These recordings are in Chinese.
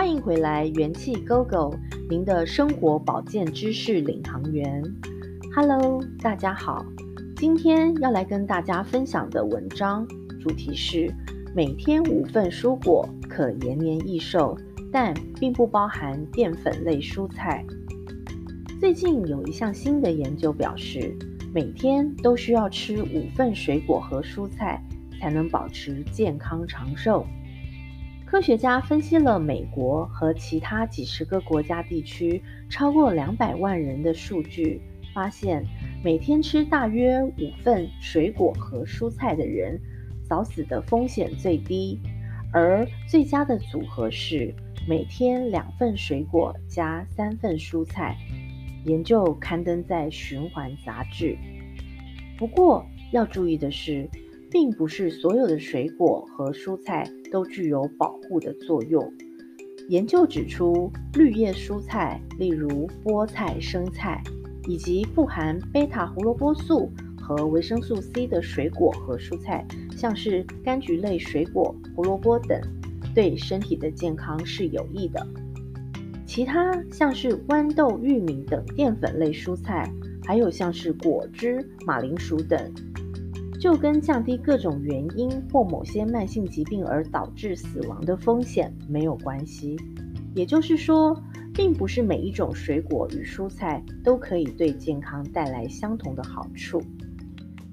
欢迎回来，元气 Go Go，您的生活保健知识领航员。Hello，大家好，今天要来跟大家分享的文章主题是：每天五份蔬果可延年益寿，但并不包含淀粉类蔬菜。最近有一项新的研究表示，每天都需要吃五份水果和蔬菜，才能保持健康长寿。科学家分析了美国和其他几十个国家地区超过两百万人的数据，发现每天吃大约五份水果和蔬菜的人，早死的风险最低。而最佳的组合是每天两份水果加三份蔬菜。研究刊登在《循环》杂志。不过要注意的是。并不是所有的水果和蔬菜都具有保护的作用。研究指出，绿叶蔬菜，例如菠菜、生菜，以及富含贝塔胡萝卜素和维生素 C 的水果和蔬菜，像是柑橘类水果、胡萝卜等，对身体的健康是有益的。其他像是豌豆、玉米等淀粉类蔬菜，还有像是果汁、马铃薯等。就跟降低各种原因或某些慢性疾病而导致死亡的风险没有关系。也就是说，并不是每一种水果与蔬菜都可以对健康带来相同的好处。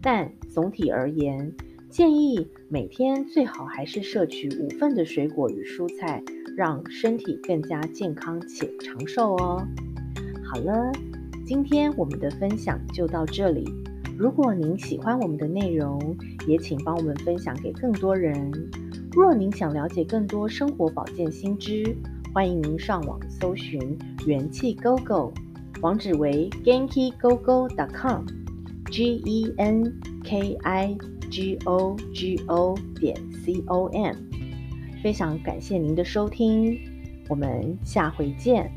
但总体而言，建议每天最好还是摄取五份的水果与蔬菜，让身体更加健康且长寿哦。好了，今天我们的分享就到这里。如果您喜欢我们的内容，也请帮我们分享给更多人。若您想了解更多生活保健新知，欢迎您上网搜寻元气 Go Go，网址为 genkigogo.com，g e n k i g o g o 点 c o m。非常感谢您的收听，我们下回见。